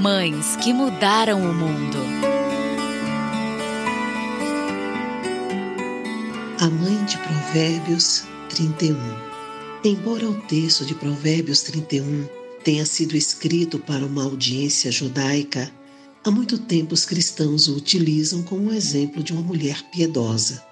Mães que mudaram o mundo. A mãe de Provérbios 31. Embora o texto de Provérbios 31 tenha sido escrito para uma audiência judaica, há muito tempo os cristãos o utilizam como exemplo de uma mulher piedosa.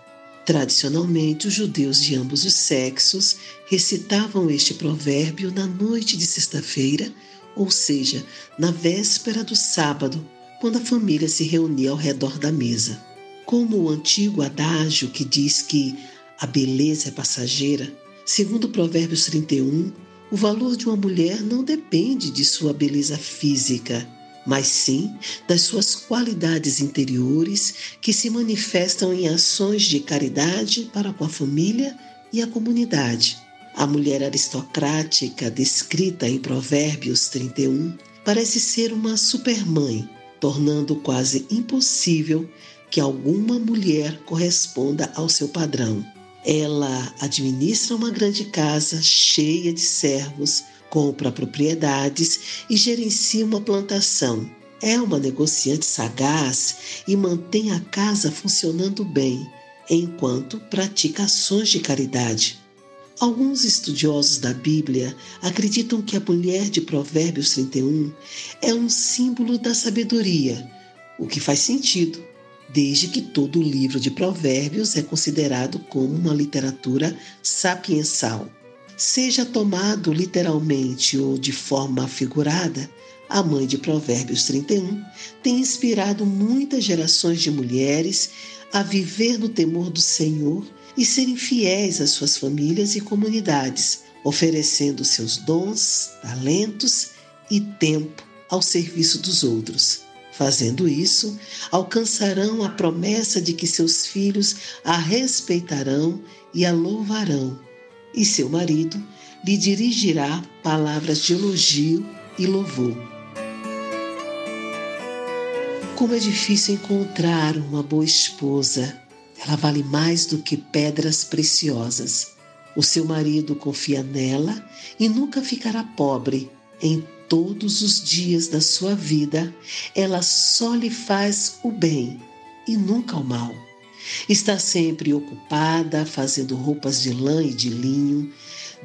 Tradicionalmente, os judeus de ambos os sexos recitavam este provérbio na noite de sexta-feira, ou seja, na véspera do sábado, quando a família se reunia ao redor da mesa. Como o antigo adágio que diz que a beleza é passageira, segundo Provérbios 31, o valor de uma mulher não depende de sua beleza física, mas sim das suas qualidades interiores que se manifestam em ações de caridade para com a família e a comunidade. A mulher aristocrática descrita em Provérbios 31 parece ser uma supermãe, tornando quase impossível que alguma mulher corresponda ao seu padrão. Ela administra uma grande casa cheia de servos, compra propriedades e gerencia uma plantação. É uma negociante sagaz e mantém a casa funcionando bem, enquanto pratica ações de caridade. Alguns estudiosos da Bíblia acreditam que a mulher de Provérbios 31 é um símbolo da sabedoria, o que faz sentido, desde que todo o livro de Provérbios é considerado como uma literatura sapiensal. Seja tomado literalmente ou de forma figurada, a mãe de Provérbios 31 tem inspirado muitas gerações de mulheres a viver no temor do Senhor e serem fiéis às suas famílias e comunidades, oferecendo seus dons, talentos e tempo ao serviço dos outros. Fazendo isso, alcançarão a promessa de que seus filhos a respeitarão e a louvarão, e seu marido lhe dirigirá palavras de elogio e louvor. Como é difícil encontrar uma boa esposa. Ela vale mais do que pedras preciosas. O seu marido confia nela e nunca ficará pobre. Em todos os dias da sua vida, ela só lhe faz o bem e nunca o mal. Está sempre ocupada fazendo roupas de lã e de linho.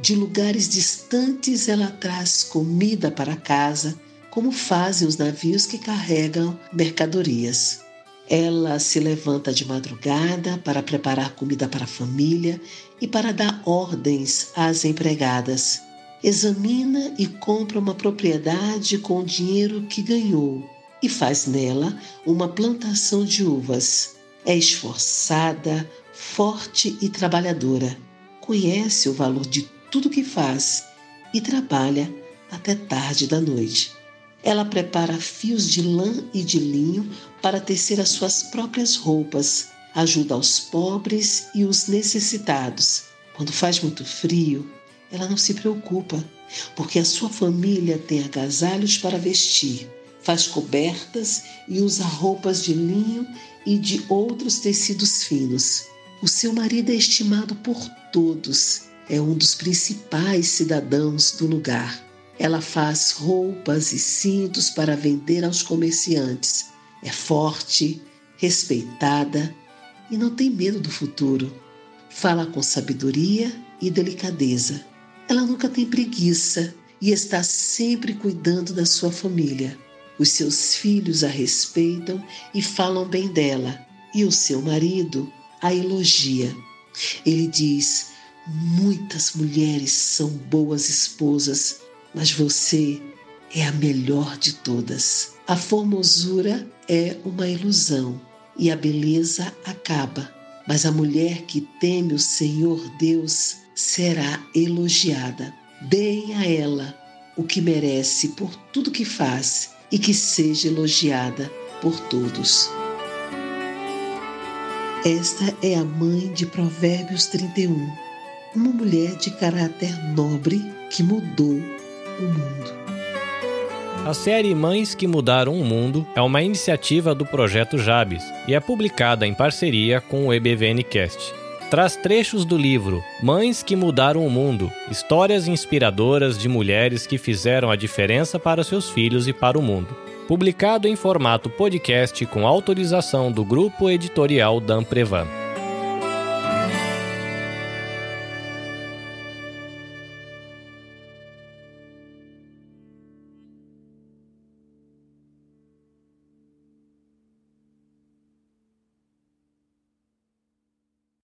De lugares distantes ela traz comida para casa, como fazem os navios que carregam mercadorias. Ela se levanta de madrugada para preparar comida para a família e para dar ordens às empregadas examina e compra uma propriedade com o dinheiro que ganhou e faz nela uma plantação de uvas. É esforçada, forte e trabalhadora. Conhece o valor de tudo que faz e trabalha até tarde da noite. Ela prepara fios de lã e de linho para tecer as suas próprias roupas, ajuda aos pobres e os necessitados. Quando faz muito frio, ela não se preocupa, porque a sua família tem agasalhos para vestir, faz cobertas e usa roupas de linho e de outros tecidos finos. O seu marido é estimado por todos, é um dos principais cidadãos do lugar. Ela faz roupas e cintos para vender aos comerciantes. É forte, respeitada e não tem medo do futuro. Fala com sabedoria e delicadeza. Ela nunca tem preguiça e está sempre cuidando da sua família. Os seus filhos a respeitam e falam bem dela, e o seu marido a elogia. Ele diz: Muitas mulheres são boas esposas, mas você é a melhor de todas. A formosura é uma ilusão e a beleza acaba, mas a mulher que teme o Senhor Deus será elogiada. Deem a ela o que merece por tudo que faz e que seja elogiada por todos. Esta é a mãe de Provérbios 31, uma mulher de caráter nobre que mudou o mundo. A série Mães que Mudaram o Mundo é uma iniciativa do projeto Jabes e é publicada em parceria com o EBVNcast traz trechos do livro Mães que Mudaram o Mundo histórias inspiradoras de mulheres que fizeram a diferença para seus filhos e para o mundo. publicado em formato podcast com autorização do grupo editorial da Amprevan.